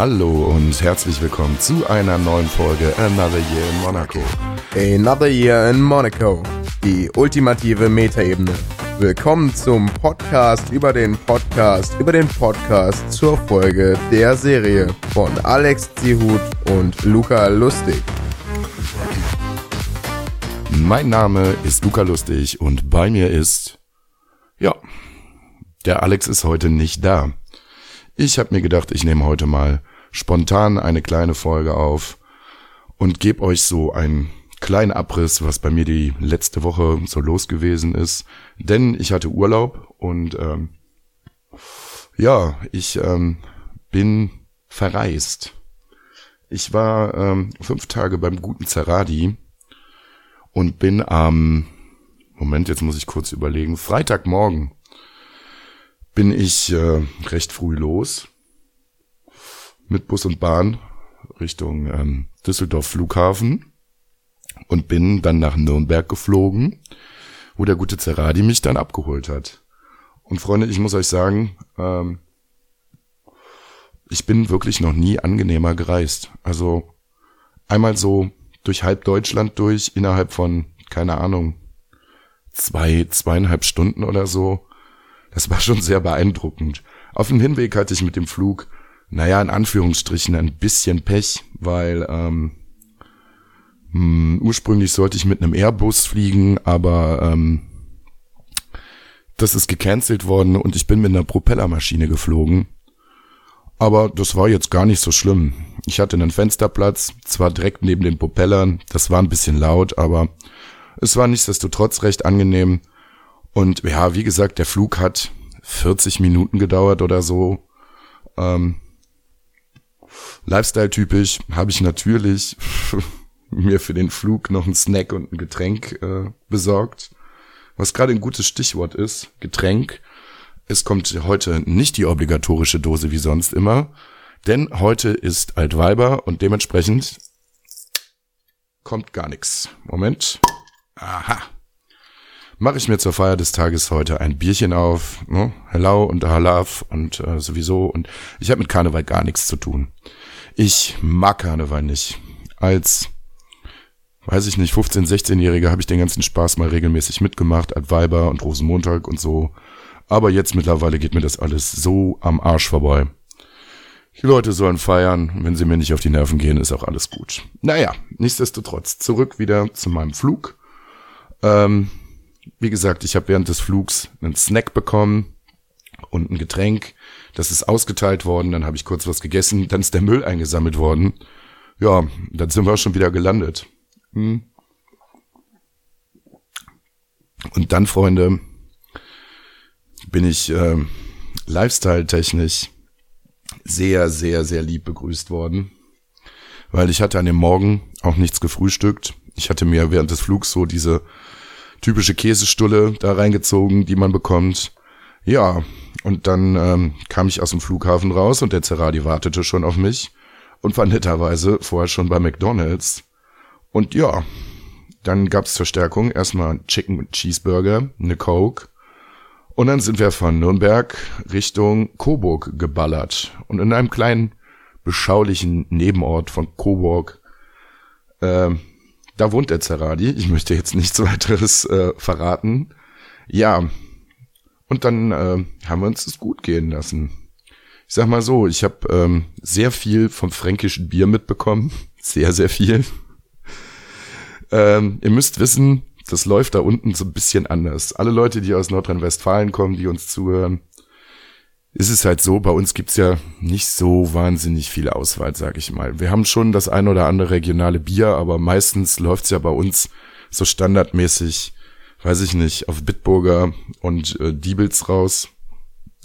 Hallo und herzlich willkommen zu einer neuen Folge Another Year in Monaco. Another Year in Monaco. Die ultimative Metaebene. Willkommen zum Podcast über den Podcast über den Podcast zur Folge der Serie von Alex Zihut und Luca Lustig. Mein Name ist Luca Lustig und bei mir ist, ja, der Alex ist heute nicht da. Ich habe mir gedacht, ich nehme heute mal spontan eine kleine Folge auf und gebe euch so einen kleinen Abriss, was bei mir die letzte Woche so los gewesen ist. Denn ich hatte Urlaub und ähm, ja, ich ähm, bin verreist. Ich war ähm, fünf Tage beim guten Zeradi und bin am Moment, jetzt muss ich kurz überlegen, Freitagmorgen bin ich äh, recht früh los mit Bus und Bahn Richtung ähm, Düsseldorf Flughafen und bin dann nach Nürnberg geflogen, wo der gute Zerradi mich dann abgeholt hat. Und Freunde, ich muss euch sagen, ähm, ich bin wirklich noch nie angenehmer gereist. Also einmal so durch halb Deutschland durch, innerhalb von, keine Ahnung, zwei, zweieinhalb Stunden oder so. Das war schon sehr beeindruckend. Auf dem Hinweg hatte ich mit dem Flug, naja, in Anführungsstrichen ein bisschen Pech, weil ähm, mh, hm, ursprünglich sollte ich mit einem Airbus fliegen, aber ähm, das ist gecancelt worden und ich bin mit einer Propellermaschine geflogen. Aber das war jetzt gar nicht so schlimm. Ich hatte einen Fensterplatz, zwar direkt neben den Propellern, das war ein bisschen laut, aber es war nichtsdestotrotz recht angenehm. Und ja, wie gesagt, der Flug hat 40 Minuten gedauert oder so. Ähm, Lifestyle-typisch habe ich natürlich mir für den Flug noch einen Snack und ein Getränk äh, besorgt. Was gerade ein gutes Stichwort ist, Getränk. Es kommt heute nicht die obligatorische Dose wie sonst immer, denn heute ist Altweiber und dementsprechend kommt gar nichts. Moment. Aha mache ich mir zur Feier des Tages heute ein Bierchen auf. Ne? Hello und Halaf und äh, sowieso. Und ich habe mit Karneval gar nichts zu tun. Ich mag Karneval nicht. Als, weiß ich nicht, 15-, 16-Jähriger habe ich den ganzen Spaß mal regelmäßig mitgemacht. Adweiber und Rosenmontag und so. Aber jetzt mittlerweile geht mir das alles so am Arsch vorbei. Die Leute sollen feiern. Wenn sie mir nicht auf die Nerven gehen, ist auch alles gut. Naja, nichtsdestotrotz, zurück wieder zu meinem Flug. Ähm, wie gesagt, ich habe während des Flugs einen Snack bekommen und ein Getränk. Das ist ausgeteilt worden, dann habe ich kurz was gegessen, dann ist der Müll eingesammelt worden. Ja, dann sind wir schon wieder gelandet. Hm. Und dann, Freunde, bin ich äh, lifestyle-technisch sehr, sehr, sehr lieb begrüßt worden. Weil ich hatte an dem Morgen auch nichts gefrühstückt. Ich hatte mir während des Flugs so diese typische Käsestulle da reingezogen, die man bekommt. Ja, und dann ähm, kam ich aus dem Flughafen raus und der Zerradi wartete schon auf mich und war netterweise vorher schon bei McDonald's. Und ja, dann gab's Verstärkung. Erstmal Chicken Cheeseburger, eine Coke. Und dann sind wir von Nürnberg Richtung Coburg geballert. Und in einem kleinen, beschaulichen Nebenort von Coburg äh, da wohnt der Zerradi. Ich möchte jetzt nichts weiteres äh, verraten. Ja, und dann äh, haben wir uns das gut gehen lassen. Ich sag mal so, ich habe ähm, sehr viel vom fränkischen Bier mitbekommen. Sehr, sehr viel. ähm, ihr müsst wissen, das läuft da unten so ein bisschen anders. Alle Leute, die aus Nordrhein-Westfalen kommen, die uns zuhören, ist es halt so, bei uns gibt's ja nicht so wahnsinnig viel Auswahl, sag ich mal. Wir haben schon das ein oder andere regionale Bier, aber meistens läuft's ja bei uns so standardmäßig, weiß ich nicht, auf Bitburger und äh, Diebels raus.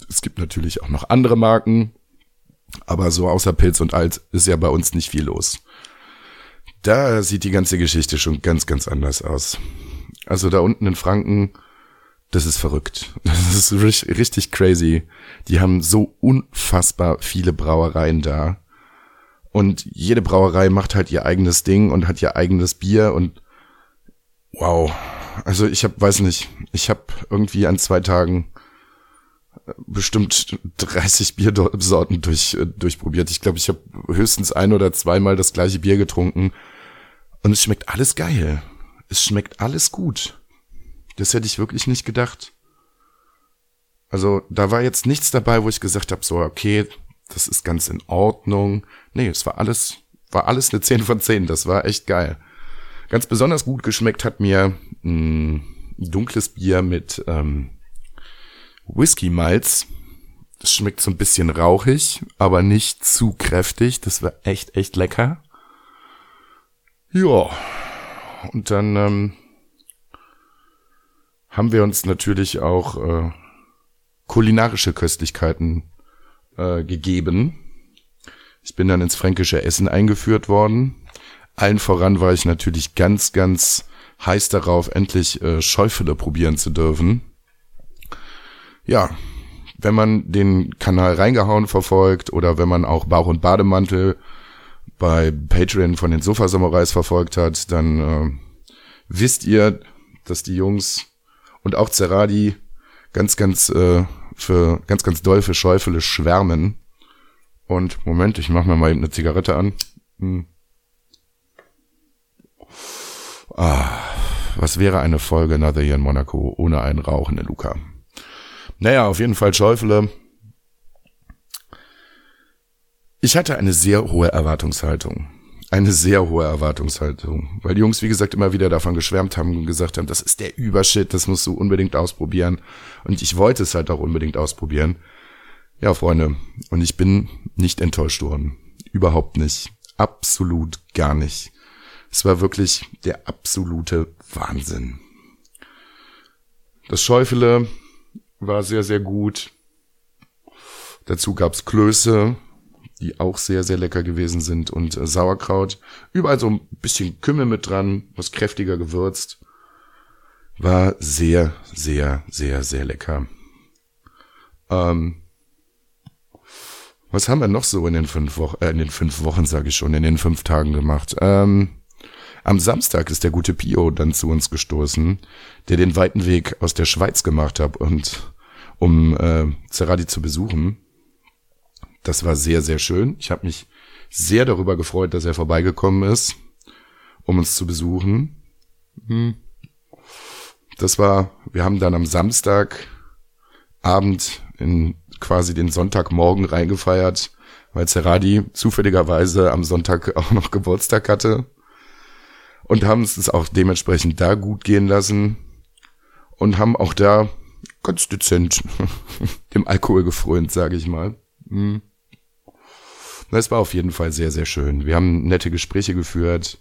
Es gibt natürlich auch noch andere Marken, aber so außer Pilz und Alt ist ja bei uns nicht viel los. Da sieht die ganze Geschichte schon ganz, ganz anders aus. Also da unten in Franken das ist verrückt. Das ist richtig crazy. Die haben so unfassbar viele Brauereien da. Und jede Brauerei macht halt ihr eigenes Ding und hat ihr eigenes Bier und wow. Also ich hab, weiß nicht, ich habe irgendwie an zwei Tagen bestimmt 30 Biersorten durch, äh, durchprobiert. Ich glaube, ich habe höchstens ein oder zweimal das gleiche Bier getrunken. Und es schmeckt alles geil. Es schmeckt alles gut. Das hätte ich wirklich nicht gedacht. Also da war jetzt nichts dabei, wo ich gesagt habe, so, okay, das ist ganz in Ordnung. Nee, es war alles, war alles eine 10 von 10. Das war echt geil. Ganz besonders gut geschmeckt hat mir ein dunkles Bier mit ähm, Whisky-Malz. Das schmeckt so ein bisschen rauchig, aber nicht zu kräftig. Das war echt, echt lecker. Ja. Und dann ähm, haben wir uns natürlich auch äh, kulinarische Köstlichkeiten äh, gegeben. Ich bin dann ins fränkische Essen eingeführt worden. Allen voran war ich natürlich ganz, ganz heiß darauf, endlich äh, Schäufele probieren zu dürfen. Ja, wenn man den Kanal reingehauen verfolgt oder wenn man auch Bauch und Bademantel bei Patreon von den Sofa-Samurais verfolgt hat, dann äh, wisst ihr, dass die Jungs und auch Zeradi ganz, ganz äh, für ganz, ganz doll für Schäufele schwärmen. Und Moment, ich mach mir mal eben eine Zigarette an. Hm. Ah, was wäre eine Folge Another Year in Monaco ohne einen rauchenden Luca? Naja, auf jeden Fall Schäufele. Ich hatte eine sehr hohe Erwartungshaltung. Eine sehr hohe Erwartungshaltung. Weil die Jungs, wie gesagt, immer wieder davon geschwärmt haben und gesagt haben, das ist der Übershit, das musst du unbedingt ausprobieren. Und ich wollte es halt auch unbedingt ausprobieren. Ja, Freunde, und ich bin nicht enttäuscht worden. Überhaupt nicht. Absolut gar nicht. Es war wirklich der absolute Wahnsinn. Das Schäufele war sehr, sehr gut. Dazu gab's Klöße, die auch sehr, sehr lecker gewesen sind und äh, Sauerkraut. Überall so ein bisschen Kümmel mit dran, was kräftiger gewürzt. War sehr, sehr, sehr, sehr lecker. Ähm, was haben wir noch so in den fünf Wochen, äh, in den fünf Wochen, sage ich schon, in den fünf Tagen gemacht? Ähm, am Samstag ist der gute Pio dann zu uns gestoßen, der den weiten Weg aus der Schweiz gemacht hat und um äh, Zeradi zu besuchen. Das war sehr, sehr schön. Ich habe mich sehr darüber gefreut, dass er vorbeigekommen ist, um uns zu besuchen. Hm. Das war, wir haben dann am Samstagabend in quasi den Sonntagmorgen reingefeiert, weil Zeradi zufälligerweise am Sonntag auch noch Geburtstag hatte und haben es auch dementsprechend da gut gehen lassen und haben auch da ganz dezent dem Alkohol gefrönt, sage ich mal. Hm. Das war auf jeden Fall sehr, sehr schön. Wir haben nette Gespräche geführt.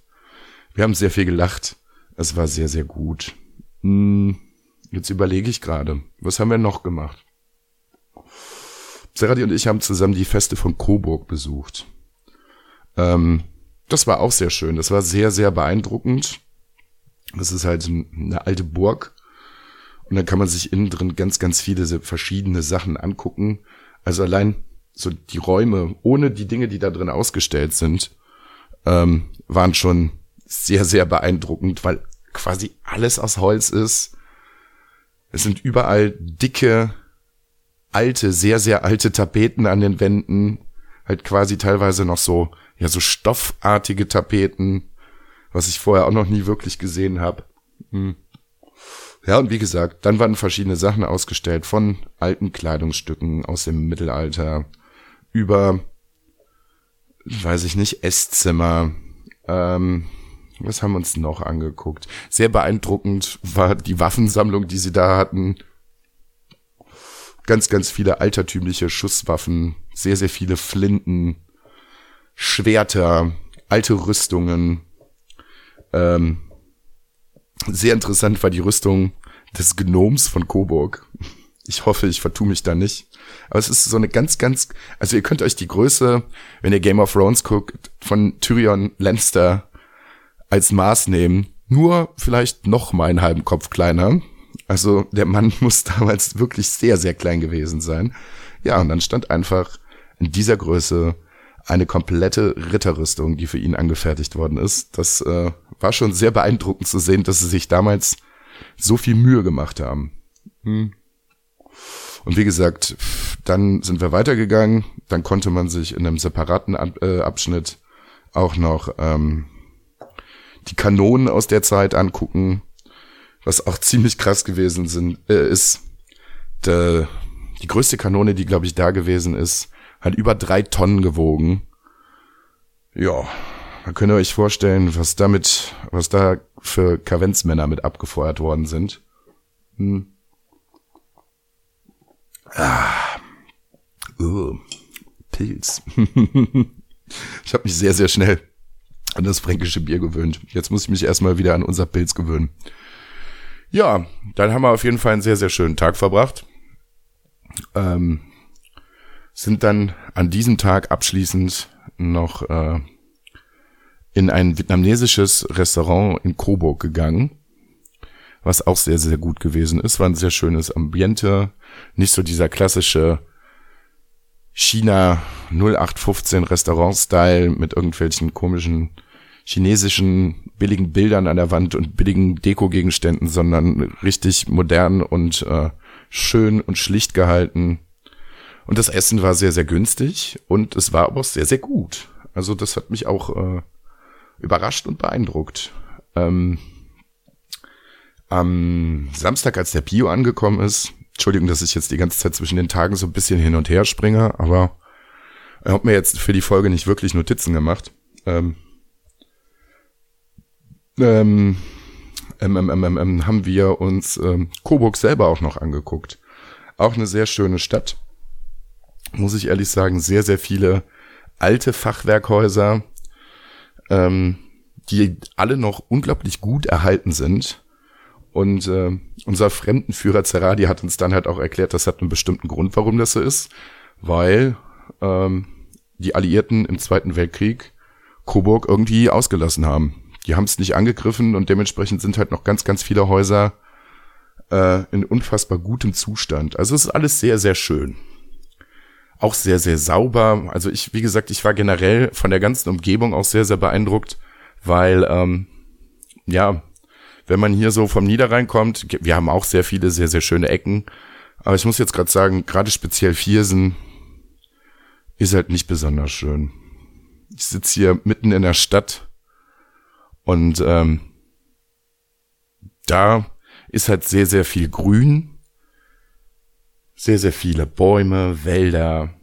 Wir haben sehr viel gelacht. Es war sehr, sehr gut. Hm. Jetzt überlege ich gerade, was haben wir noch gemacht? Serati und ich haben zusammen die Feste von Coburg besucht. Ähm, das war auch sehr schön. Das war sehr, sehr beeindruckend. Das ist halt eine alte Burg. Und dann kann man sich innen drin ganz, ganz viele verschiedene Sachen angucken. Also allein so die Räume, ohne die Dinge, die da drin ausgestellt sind, ähm, waren schon sehr, sehr beeindruckend, weil quasi alles aus Holz ist. Es sind überall dicke, alte, sehr, sehr alte Tapeten an den Wänden. Halt quasi teilweise noch so, ja, so stoffartige Tapeten, was ich vorher auch noch nie wirklich gesehen habe. Hm. Ja, und wie gesagt, dann waren verschiedene Sachen ausgestellt, von alten Kleidungsstücken aus dem Mittelalter über, weiß ich nicht, Esszimmer. Ähm, was haben wir uns noch angeguckt? Sehr beeindruckend war die Waffensammlung, die sie da hatten. Ganz, ganz viele altertümliche Schusswaffen, sehr, sehr viele Flinten, Schwerter, alte Rüstungen. Ähm, sehr interessant war die Rüstung des Gnoms von Coburg. Ich hoffe, ich vertue mich da nicht. Aber es ist so eine ganz, ganz, also ihr könnt euch die Größe, wenn ihr Game of Thrones guckt, von Tyrion Lannister als Maß nehmen. Nur vielleicht noch mal einen halben Kopf kleiner. Also der Mann muss damals wirklich sehr, sehr klein gewesen sein. Ja, und dann stand einfach in dieser Größe eine komplette Ritterrüstung, die für ihn angefertigt worden ist. Das äh, war schon sehr beeindruckend zu sehen, dass sie sich damals so viel Mühe gemacht haben. Hm. Und wie gesagt, dann sind wir weitergegangen. Dann konnte man sich in einem separaten äh, Abschnitt auch noch ähm, die Kanonen aus der Zeit angucken, was auch ziemlich krass gewesen sind, äh, ist. De, die größte Kanone, die glaube ich da gewesen ist, hat über drei Tonnen gewogen. Ja, da könnt ihr euch vorstellen, was damit, was da für Kavenzmänner mit abgefeuert worden sind. Hm. Ah. Uh. Pilz. ich habe mich sehr, sehr schnell an das fränkische Bier gewöhnt. Jetzt muss ich mich erstmal wieder an unser Pilz gewöhnen. Ja, dann haben wir auf jeden Fall einen sehr, sehr schönen Tag verbracht. Ähm, sind dann an diesem Tag abschließend noch äh, in ein vietnamesisches Restaurant in Coburg gegangen, was auch sehr, sehr gut gewesen ist. War ein sehr schönes Ambiente, nicht so dieser klassische China 0815 Restaurant-Style mit irgendwelchen komischen chinesischen billigen Bildern an der Wand und billigen Deko-Gegenständen, sondern richtig modern und äh, schön und schlicht gehalten. Und das Essen war sehr, sehr günstig und es war aber auch sehr, sehr gut. Also das hat mich auch äh, überrascht und beeindruckt. Ähm, am Samstag, als der Bio angekommen ist, Entschuldigung, dass ich jetzt die ganze Zeit zwischen den Tagen so ein bisschen hin und her springe, aber ich habe mir jetzt für die Folge nicht wirklich Notizen gemacht. Ähm, ähm, ähm, ähm, ähm, ähm, haben wir uns ähm, Coburg selber auch noch angeguckt. Auch eine sehr schöne Stadt. Muss ich ehrlich sagen, sehr, sehr viele alte Fachwerkhäuser, ähm, die alle noch unglaublich gut erhalten sind. Und äh, unser Fremdenführer Zerradi hat uns dann halt auch erklärt, das hat einen bestimmten Grund, warum das so ist, weil ähm, die Alliierten im Zweiten Weltkrieg Coburg irgendwie ausgelassen haben. Die haben es nicht angegriffen und dementsprechend sind halt noch ganz, ganz viele Häuser äh, in unfassbar gutem Zustand. Also es ist alles sehr, sehr schön. Auch sehr, sehr sauber. Also ich, wie gesagt, ich war generell von der ganzen Umgebung auch sehr, sehr beeindruckt, weil, ähm, ja, wenn man hier so vom Niederrhein kommt, wir haben auch sehr viele sehr, sehr schöne Ecken. Aber ich muss jetzt gerade sagen, gerade speziell Viersen ist halt nicht besonders schön. Ich sitze hier mitten in der Stadt und ähm, da ist halt sehr, sehr viel Grün, sehr, sehr viele Bäume, Wälder.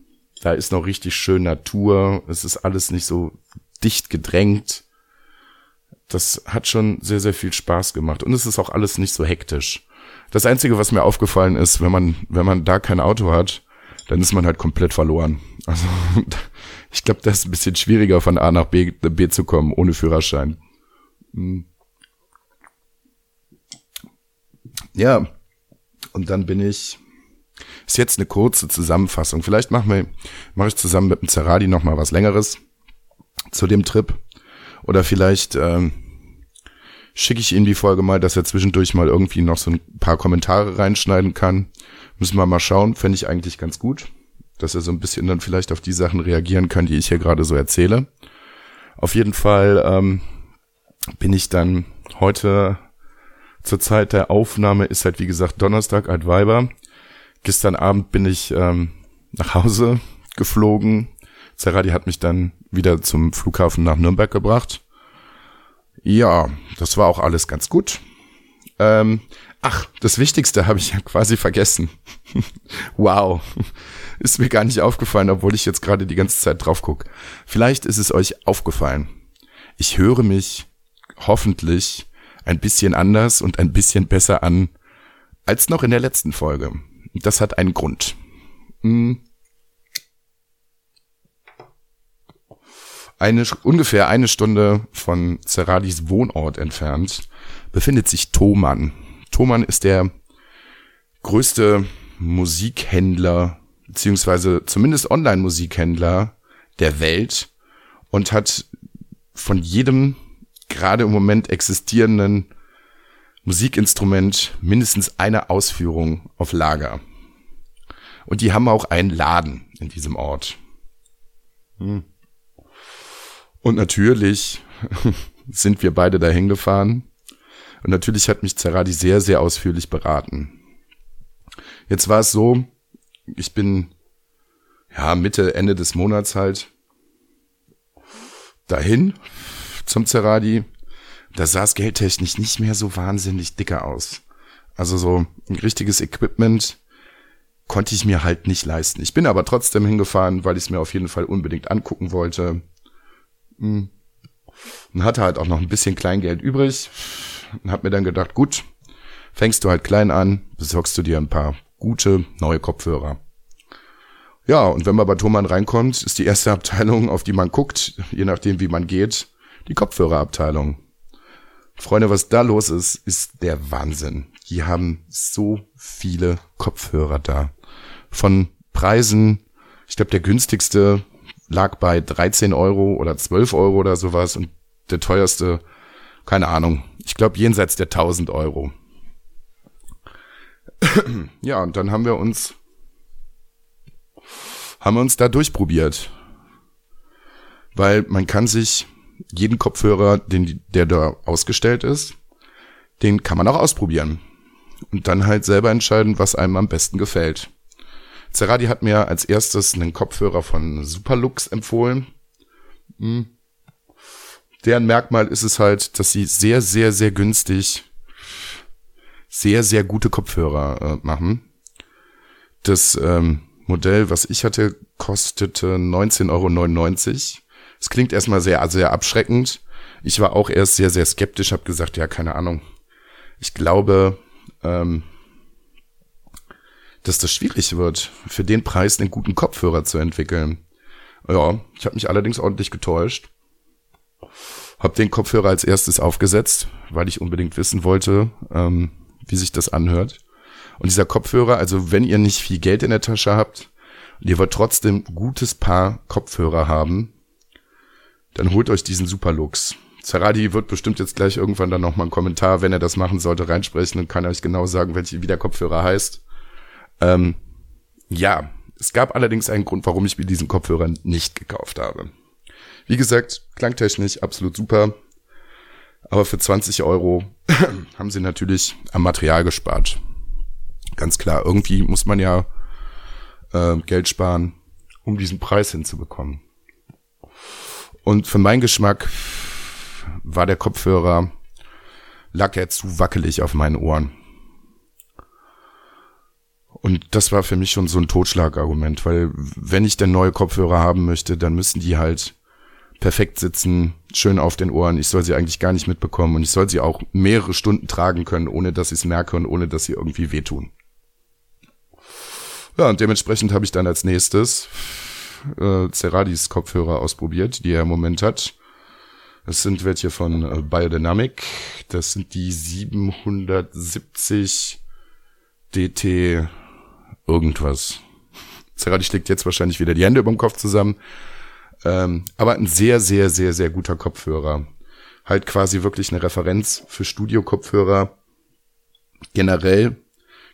Da ist noch richtig schön Natur. Es ist alles nicht so dicht gedrängt. Das hat schon sehr, sehr viel Spaß gemacht. Und es ist auch alles nicht so hektisch. Das Einzige, was mir aufgefallen ist, wenn man, wenn man da kein Auto hat, dann ist man halt komplett verloren. Also ich glaube, das ist ein bisschen schwieriger von A nach B, B zu kommen ohne Führerschein. Hm. Ja, und dann bin ich. Ist jetzt eine kurze Zusammenfassung. Vielleicht machen wir, mache ich zusammen mit dem Zerradi noch mal was längeres zu dem Trip. Oder vielleicht ähm, schicke ich ihm die Folge mal, dass er zwischendurch mal irgendwie noch so ein paar Kommentare reinschneiden kann. Müssen wir mal schauen. Fände ich eigentlich ganz gut, dass er so ein bisschen dann vielleicht auf die Sachen reagieren kann, die ich hier gerade so erzähle. Auf jeden Fall ähm, bin ich dann heute zur Zeit der Aufnahme ist halt wie gesagt Donnerstag Altweiber. Gestern Abend bin ich ähm, nach Hause geflogen. Zerradi hat mich dann wieder zum Flughafen nach Nürnberg gebracht. Ja, das war auch alles ganz gut. Ähm, ach, das Wichtigste habe ich ja quasi vergessen. wow, ist mir gar nicht aufgefallen, obwohl ich jetzt gerade die ganze Zeit drauf gucke. Vielleicht ist es euch aufgefallen. Ich höre mich hoffentlich ein bisschen anders und ein bisschen besser an als noch in der letzten Folge. Das hat einen Grund. Hm. Eine, ungefähr eine Stunde von Zeradis Wohnort entfernt befindet sich Thomann. Thomann ist der größte Musikhändler, beziehungsweise zumindest Online-Musikhändler der Welt und hat von jedem gerade im Moment existierenden Musikinstrument mindestens eine Ausführung auf Lager. Und die haben auch einen Laden in diesem Ort. Hm. Und natürlich sind wir beide dahin gefahren. Und natürlich hat mich Zerradi sehr, sehr ausführlich beraten. Jetzt war es so, ich bin ja Mitte, Ende des Monats halt dahin zum Zeradi. Da sah es geldtechnisch nicht mehr so wahnsinnig dicker aus. Also so ein richtiges Equipment konnte ich mir halt nicht leisten. Ich bin aber trotzdem hingefahren, weil ich es mir auf jeden Fall unbedingt angucken wollte. Hm. Und hatte halt auch noch ein bisschen Kleingeld übrig. Und hab mir dann gedacht, gut, fängst du halt klein an, besorgst du dir ein paar gute neue Kopfhörer. Ja, und wenn man bei Thomann reinkommt, ist die erste Abteilung, auf die man guckt, je nachdem wie man geht, die Kopfhörerabteilung. Freunde, was da los ist, ist der Wahnsinn. Die haben so viele Kopfhörer da. Von Preisen, ich glaube, der günstigste lag bei 13 Euro oder 12 Euro oder sowas und der teuerste, keine Ahnung, ich glaube jenseits der 1000 Euro. ja, und dann haben wir uns haben wir uns da durchprobiert. Weil man kann sich jeden Kopfhörer, den, der da ausgestellt ist, den kann man auch ausprobieren. Und dann halt selber entscheiden, was einem am besten gefällt. Zeradi hat mir als erstes einen Kopfhörer von Superlux empfohlen. Hm. Deren Merkmal ist es halt, dass sie sehr, sehr, sehr günstig sehr, sehr gute Kopfhörer äh, machen. Das ähm, Modell, was ich hatte, kostete 19,99 Euro. Es klingt erstmal sehr, sehr abschreckend. Ich war auch erst sehr, sehr skeptisch, habe gesagt, ja, keine Ahnung. Ich glaube, ähm, dass das schwierig wird, für den Preis einen guten Kopfhörer zu entwickeln. Ja, ich habe mich allerdings ordentlich getäuscht. Hab den Kopfhörer als erstes aufgesetzt, weil ich unbedingt wissen wollte, ähm, wie sich das anhört. Und dieser Kopfhörer, also wenn ihr nicht viel Geld in der Tasche habt und ihr wollt trotzdem gutes Paar Kopfhörer haben, dann holt euch diesen Superlux. Zaradi wird bestimmt jetzt gleich irgendwann dann nochmal einen Kommentar, wenn er das machen sollte, reinsprechen und kann euch genau sagen, welche, wie der Kopfhörer heißt. Ähm, ja, es gab allerdings einen Grund, warum ich mir diesen Kopfhörer nicht gekauft habe. Wie gesagt, klangtechnisch absolut super. Aber für 20 Euro haben sie natürlich am Material gespart ganz klar, irgendwie muss man ja äh, Geld sparen, um diesen Preis hinzubekommen. Und für meinen Geschmack war der Kopfhörer, lag er zu wackelig auf meinen Ohren. Und das war für mich schon so ein Totschlagargument, weil wenn ich denn neue Kopfhörer haben möchte, dann müssen die halt perfekt sitzen, schön auf den Ohren. Ich soll sie eigentlich gar nicht mitbekommen und ich soll sie auch mehrere Stunden tragen können, ohne dass ich es merke und ohne dass sie irgendwie wehtun. Ja, und dementsprechend habe ich dann als nächstes äh, Ceradis Kopfhörer ausprobiert, die er im Moment hat. Das sind welche von äh, Biodynamic. Das sind die 770 DT irgendwas. Ceradi schlägt jetzt wahrscheinlich wieder die Hände über dem Kopf zusammen. Ähm, aber ein sehr, sehr, sehr, sehr guter Kopfhörer. Halt quasi wirklich eine Referenz für Studio-Kopfhörer. Generell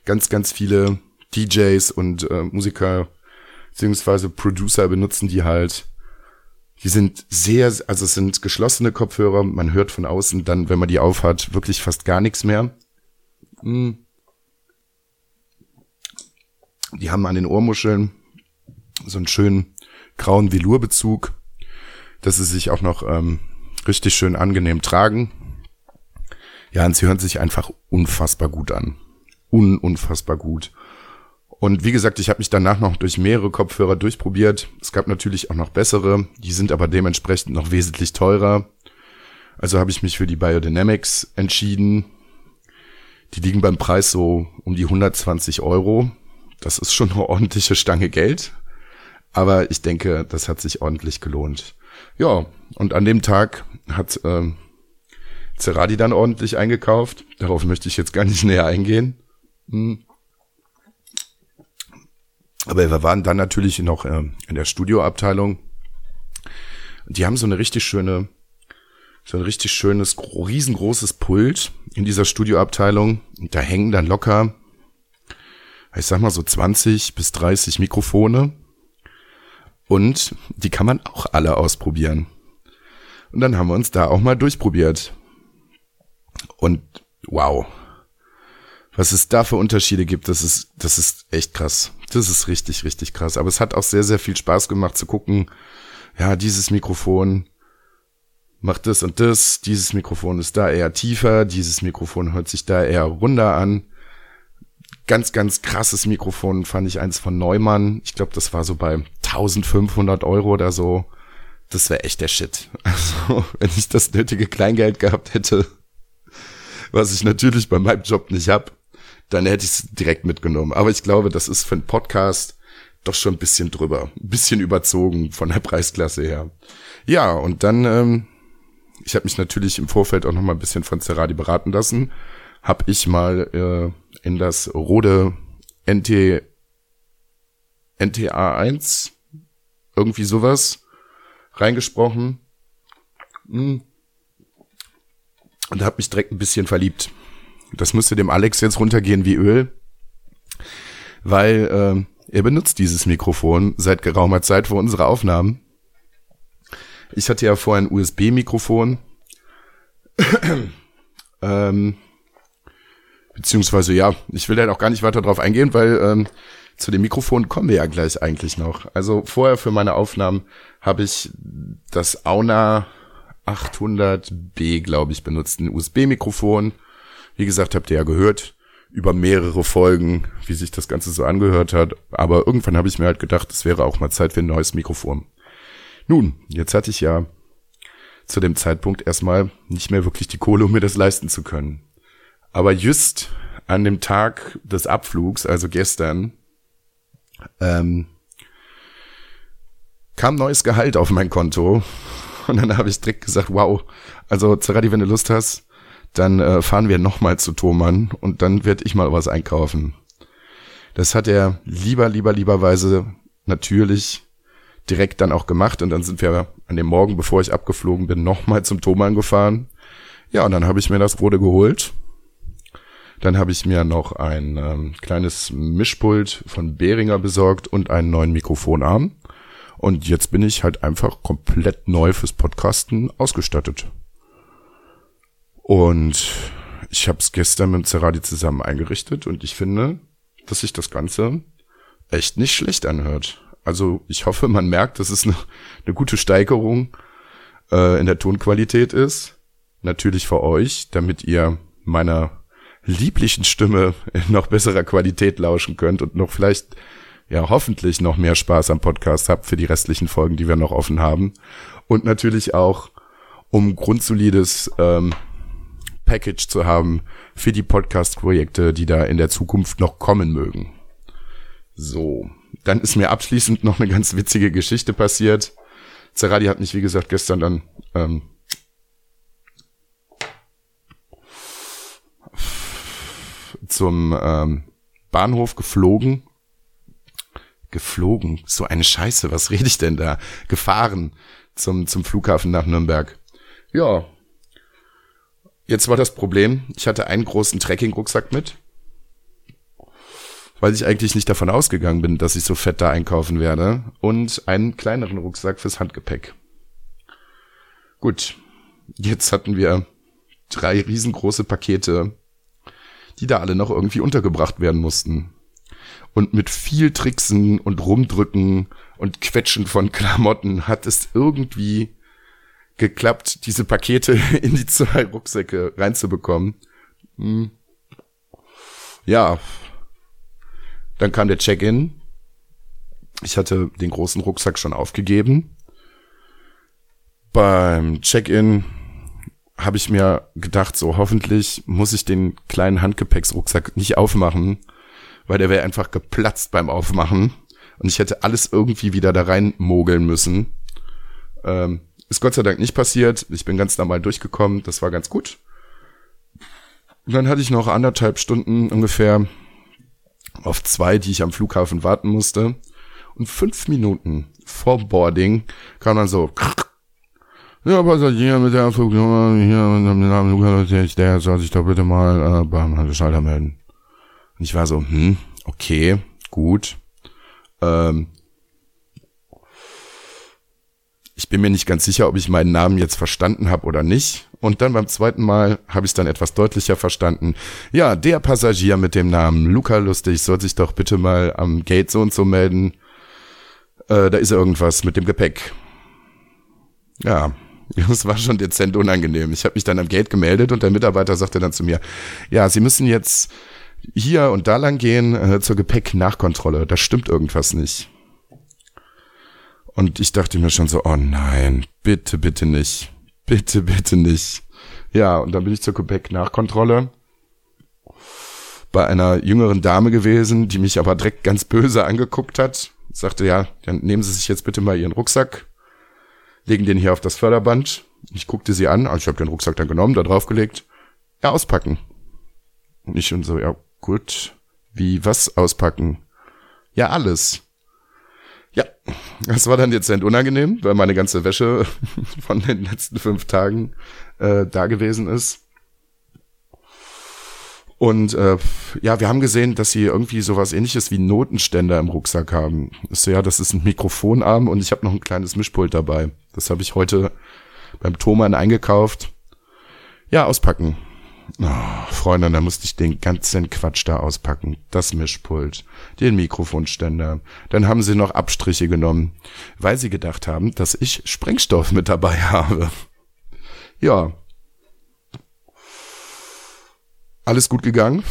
ganz, ganz viele DJs und äh, Musiker beziehungsweise Producer benutzen die halt. Die sind sehr, also es sind geschlossene Kopfhörer. Man hört von außen dann, wenn man die aufhat, wirklich fast gar nichts mehr. Hm. Die haben an den Ohrmuscheln so einen schönen grauen Velourbezug, dass sie sich auch noch ähm, richtig schön angenehm tragen. Ja, und sie hören sich einfach unfassbar gut an. Un unfassbar gut. Und wie gesagt, ich habe mich danach noch durch mehrere Kopfhörer durchprobiert. Es gab natürlich auch noch bessere, die sind aber dementsprechend noch wesentlich teurer. Also habe ich mich für die Biodynamics entschieden. Die liegen beim Preis so um die 120 Euro. Das ist schon eine ordentliche Stange Geld. Aber ich denke, das hat sich ordentlich gelohnt. Ja, und an dem Tag hat äh, Ceradi dann ordentlich eingekauft. Darauf möchte ich jetzt gar nicht näher eingehen. Hm. Aber wir waren dann natürlich noch äh, in der Studioabteilung. Die haben so eine richtig schöne, so ein richtig schönes, riesengroßes Pult in dieser Studioabteilung. Und da hängen dann locker, ich sag mal so 20 bis 30 Mikrofone. Und die kann man auch alle ausprobieren. Und dann haben wir uns da auch mal durchprobiert. Und wow, was es da für Unterschiede gibt, das ist, das ist echt krass. Das ist richtig, richtig krass. Aber es hat auch sehr, sehr viel Spaß gemacht zu gucken, ja, dieses Mikrofon macht das und das, dieses Mikrofon ist da eher tiefer, dieses Mikrofon hört sich da eher runder an. Ganz, ganz krasses Mikrofon fand ich eins von Neumann. Ich glaube, das war so bei 1500 Euro oder so. Das wäre echt der Shit. Also, wenn ich das nötige Kleingeld gehabt hätte, was ich natürlich bei meinem Job nicht hab, dann hätte ich es direkt mitgenommen. Aber ich glaube, das ist für einen Podcast doch schon ein bisschen drüber, ein bisschen überzogen von der Preisklasse her. Ja, und dann, ähm, ich habe mich natürlich im Vorfeld auch noch mal ein bisschen von Cerradi beraten lassen, habe ich mal äh, in das Rode NT NTA1 irgendwie sowas reingesprochen hm. und habe mich direkt ein bisschen verliebt. Das müsste dem Alex jetzt runtergehen wie Öl, weil äh, er benutzt dieses Mikrofon seit geraumer Zeit für unsere Aufnahmen. Ich hatte ja vorher ein USB-Mikrofon. ähm, beziehungsweise ja, ich will da auch gar nicht weiter drauf eingehen, weil ähm, zu dem Mikrofon kommen wir ja gleich eigentlich noch. Also vorher für meine Aufnahmen habe ich das Auna 800B, glaube ich, benutzt, ein USB-Mikrofon. Wie gesagt, habt ihr ja gehört über mehrere Folgen, wie sich das Ganze so angehört hat. Aber irgendwann habe ich mir halt gedacht, es wäre auch mal Zeit für ein neues Mikrofon. Nun, jetzt hatte ich ja zu dem Zeitpunkt erstmal nicht mehr wirklich die Kohle, um mir das leisten zu können. Aber just an dem Tag des Abflugs, also gestern, ähm, kam neues Gehalt auf mein Konto. Und dann habe ich direkt gesagt, wow, also Zerati, wenn du Lust hast, dann äh, fahren wir nochmal zu Thomann und dann werde ich mal was einkaufen. Das hat er lieber, lieber, lieberweise natürlich direkt dann auch gemacht und dann sind wir an dem Morgen, bevor ich abgeflogen bin, nochmal zum Thomann gefahren. Ja, und dann habe ich mir das Rode geholt. Dann habe ich mir noch ein ähm, kleines Mischpult von Behringer besorgt und einen neuen Mikrofonarm. Und jetzt bin ich halt einfach komplett neu fürs Podcasten ausgestattet. Und ich habe es gestern mit Zeradi zusammen eingerichtet und ich finde, dass sich das Ganze echt nicht schlecht anhört. Also ich hoffe, man merkt, dass es eine, eine gute Steigerung äh, in der Tonqualität ist. Natürlich für euch, damit ihr meiner lieblichen Stimme in noch besserer Qualität lauschen könnt und noch vielleicht, ja, hoffentlich noch mehr Spaß am Podcast habt für die restlichen Folgen, die wir noch offen haben. Und natürlich auch, um grundsolides ähm, Package zu haben für die Podcast-Projekte, die da in der Zukunft noch kommen mögen. So, dann ist mir abschließend noch eine ganz witzige Geschichte passiert. Zeradi hat mich, wie gesagt, gestern dann ähm, zum ähm, Bahnhof geflogen. Geflogen? So eine Scheiße, was rede ich denn da? Gefahren zum, zum Flughafen nach Nürnberg. Ja, Jetzt war das Problem, ich hatte einen großen Trekking-Rucksack mit, weil ich eigentlich nicht davon ausgegangen bin, dass ich so fett da einkaufen werde, und einen kleineren Rucksack fürs Handgepäck. Gut, jetzt hatten wir drei riesengroße Pakete, die da alle noch irgendwie untergebracht werden mussten. Und mit viel Tricksen und Rumdrücken und Quetschen von Klamotten hat es irgendwie geklappt, diese Pakete in die zwei Rucksäcke reinzubekommen. Hm. Ja. Dann kam der Check-in. Ich hatte den großen Rucksack schon aufgegeben. Beim Check-in habe ich mir gedacht, so hoffentlich muss ich den kleinen Handgepäcksrucksack nicht aufmachen, weil der wäre einfach geplatzt beim Aufmachen und ich hätte alles irgendwie wieder da rein mogeln müssen. Ähm, ist Gott sei Dank nicht passiert. Ich bin ganz normal durchgekommen. Das war ganz gut. Und dann hatte ich noch anderthalb Stunden ungefähr auf zwei, die ich am Flughafen warten musste. Und fünf Minuten vor Boarding kam dann so, ja, Passagier mit der Flugnummer, hier, mit dem Namen der soll sich doch bitte mal äh, beim Schalter melden. Und ich war so, hm, okay, gut. Ähm, Ich bin mir nicht ganz sicher, ob ich meinen Namen jetzt verstanden habe oder nicht. Und dann beim zweiten Mal habe ich es dann etwas deutlicher verstanden. Ja, der Passagier mit dem Namen Luca Lustig soll sich doch bitte mal am Gate so und so melden. Äh, da ist irgendwas mit dem Gepäck. Ja, das war schon dezent unangenehm. Ich habe mich dann am Gate gemeldet und der Mitarbeiter sagte dann zu mir, ja, Sie müssen jetzt hier und da lang gehen äh, zur Gepäck-Nachkontrolle. Da stimmt irgendwas nicht. Und ich dachte mir schon so, oh nein, bitte, bitte nicht. Bitte, bitte nicht. Ja, und dann bin ich zur Gepäck-Nachkontrolle bei einer jüngeren Dame gewesen, die mich aber direkt ganz böse angeguckt hat. Sagte, ja, dann nehmen Sie sich jetzt bitte mal Ihren Rucksack, legen den hier auf das Förderband. Ich guckte sie an, also ich habe den Rucksack dann genommen, da draufgelegt. Ja, auspacken. Und ich und so, ja, gut. Wie, was auspacken? Ja, alles. Ja, das war dann dezent unangenehm, weil meine ganze Wäsche von den letzten fünf Tagen äh, da gewesen ist. Und äh, ja, wir haben gesehen, dass sie irgendwie sowas ähnliches wie Notenständer im Rucksack haben. Ist so, ja, das ist ein Mikrofonarm und ich habe noch ein kleines Mischpult dabei. Das habe ich heute beim Thomann eingekauft. Ja, auspacken. Oh, Freunde, da musste ich den ganzen Quatsch da auspacken. Das Mischpult, den Mikrofonständer. Dann haben sie noch Abstriche genommen, weil sie gedacht haben, dass ich Sprengstoff mit dabei habe. Ja. Alles gut gegangen.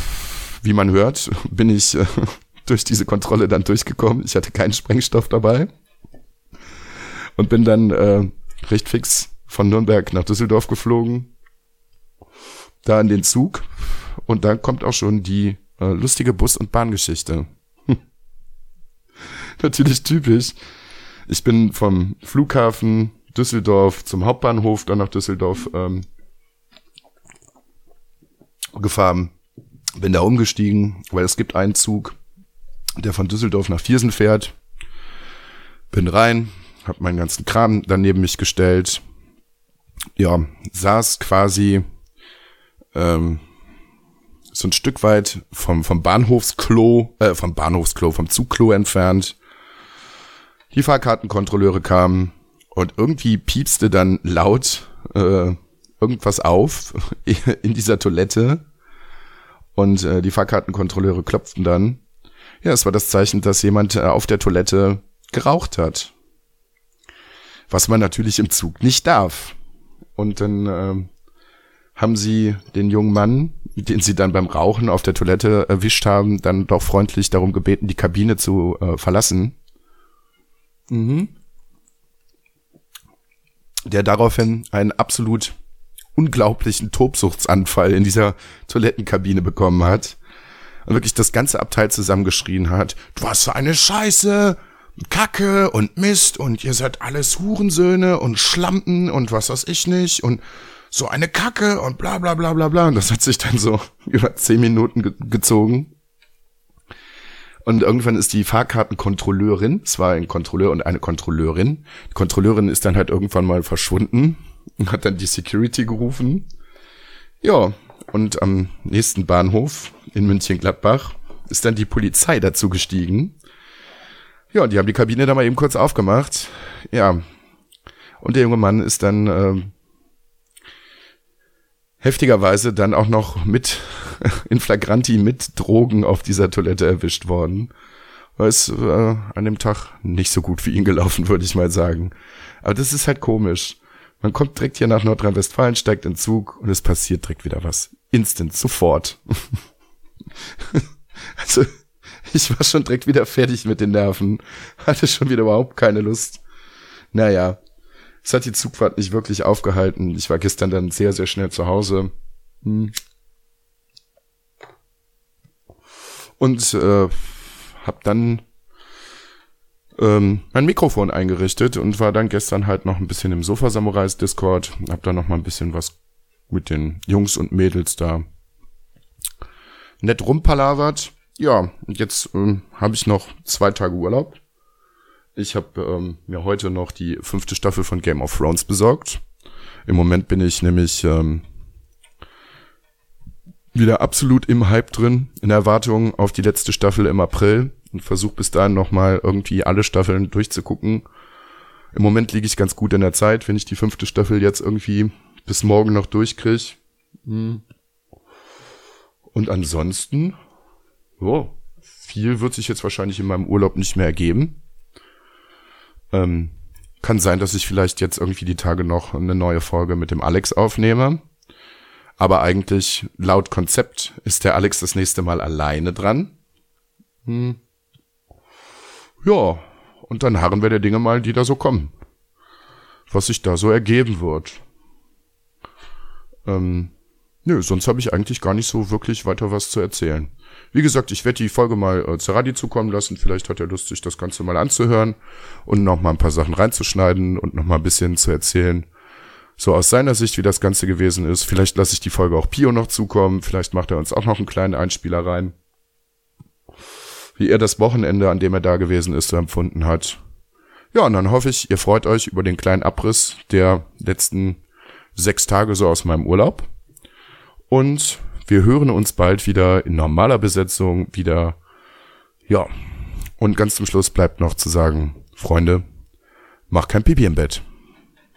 Wie man hört, bin ich äh, durch diese Kontrolle dann durchgekommen. Ich hatte keinen Sprengstoff dabei. Und bin dann äh, recht fix von Nürnberg nach Düsseldorf geflogen da in den Zug und dann kommt auch schon die äh, lustige Bus- und Bahngeschichte. Natürlich typisch. Ich bin vom Flughafen Düsseldorf zum Hauptbahnhof, dann nach Düsseldorf ähm, gefahren. Bin da umgestiegen, weil es gibt einen Zug, der von Düsseldorf nach Viersen fährt. Bin rein, hab meinen ganzen Kram daneben mich gestellt. Ja, saß quasi ähm, so ein Stück weit vom, vom Bahnhofsklo, äh, vom Bahnhofsklo, vom Zugklo entfernt. Die Fahrkartenkontrolleure kamen und irgendwie piepste dann laut äh, irgendwas auf in dieser Toilette. Und äh, die Fahrkartenkontrolleure klopften dann. Ja, es war das Zeichen, dass jemand äh, auf der Toilette geraucht hat. Was man natürlich im Zug nicht darf. Und dann äh, haben sie den jungen Mann, den sie dann beim Rauchen auf der Toilette erwischt haben, dann doch freundlich darum gebeten, die Kabine zu äh, verlassen. Mhm. Der daraufhin einen absolut unglaublichen Tobsuchtsanfall in dieser Toilettenkabine bekommen hat und wirklich das ganze Abteil zusammengeschrien hat, du hast so eine Scheiße, Kacke und Mist und ihr seid alles Hurensöhne und Schlampen und was weiß ich nicht und so eine Kacke und bla bla bla bla bla. Und das hat sich dann so über zehn Minuten ge gezogen. Und irgendwann ist die Fahrkartenkontrolleurin, es war ein Kontrolleur und eine Kontrolleurin. Die Kontrolleurin ist dann halt irgendwann mal verschwunden und hat dann die Security gerufen. Ja, und am nächsten Bahnhof in München-Gladbach ist dann die Polizei dazu gestiegen. Ja, und die haben die Kabine da mal eben kurz aufgemacht. Ja. Und der junge Mann ist dann äh, heftigerweise dann auch noch mit in flagranti mit Drogen auf dieser Toilette erwischt worden. Weil es äh, an dem Tag nicht so gut für ihn gelaufen, würde ich mal sagen. Aber das ist halt komisch. Man kommt direkt hier nach Nordrhein-Westfalen, steigt in Zug und es passiert direkt wieder was. Instant, sofort. also, ich war schon direkt wieder fertig mit den Nerven. Hatte schon wieder überhaupt keine Lust. Naja, es hat die Zugfahrt nicht wirklich aufgehalten. Ich war gestern dann sehr, sehr schnell zu Hause. Hm. Und äh, habe dann ähm, mein Mikrofon eingerichtet und war dann gestern halt noch ein bisschen im Sofa Samurais Discord. Hab da noch mal ein bisschen was mit den Jungs und Mädels da nett rumpalavert. Ja, und jetzt ähm, habe ich noch zwei Tage Urlaub. Ich habe ähm, mir heute noch die fünfte Staffel von Game of Thrones besorgt. Im Moment bin ich nämlich ähm, wieder absolut im Hype drin, in Erwartung auf die letzte Staffel im April und versuche bis dahin nochmal irgendwie alle Staffeln durchzugucken. Im Moment liege ich ganz gut in der Zeit, wenn ich die fünfte Staffel jetzt irgendwie bis morgen noch durchkriege. Hm. Und ansonsten, ja, viel wird sich jetzt wahrscheinlich in meinem Urlaub nicht mehr ergeben. Ähm, kann sein, dass ich vielleicht jetzt irgendwie die Tage noch eine neue Folge mit dem Alex aufnehme. Aber eigentlich laut Konzept ist der Alex das nächste Mal alleine dran. Hm. Ja, und dann harren wir der Dinge mal, die da so kommen. Was sich da so ergeben wird. Ähm, nö, sonst habe ich eigentlich gar nicht so wirklich weiter was zu erzählen. Wie gesagt, ich werde die Folge mal äh, Zeradi zukommen lassen. Vielleicht hat er Lust, sich das Ganze mal anzuhören und noch mal ein paar Sachen reinzuschneiden und noch mal ein bisschen zu erzählen. So aus seiner Sicht, wie das Ganze gewesen ist. Vielleicht lasse ich die Folge auch Pio noch zukommen. Vielleicht macht er uns auch noch einen kleinen Einspieler rein. Wie er das Wochenende, an dem er da gewesen ist, so empfunden hat. Ja, und dann hoffe ich, ihr freut euch über den kleinen Abriss der letzten sechs Tage so aus meinem Urlaub. Und wir hören uns bald wieder in normaler Besetzung wieder. Ja. Und ganz zum Schluss bleibt noch zu sagen, Freunde, mach kein Pipi im Bett.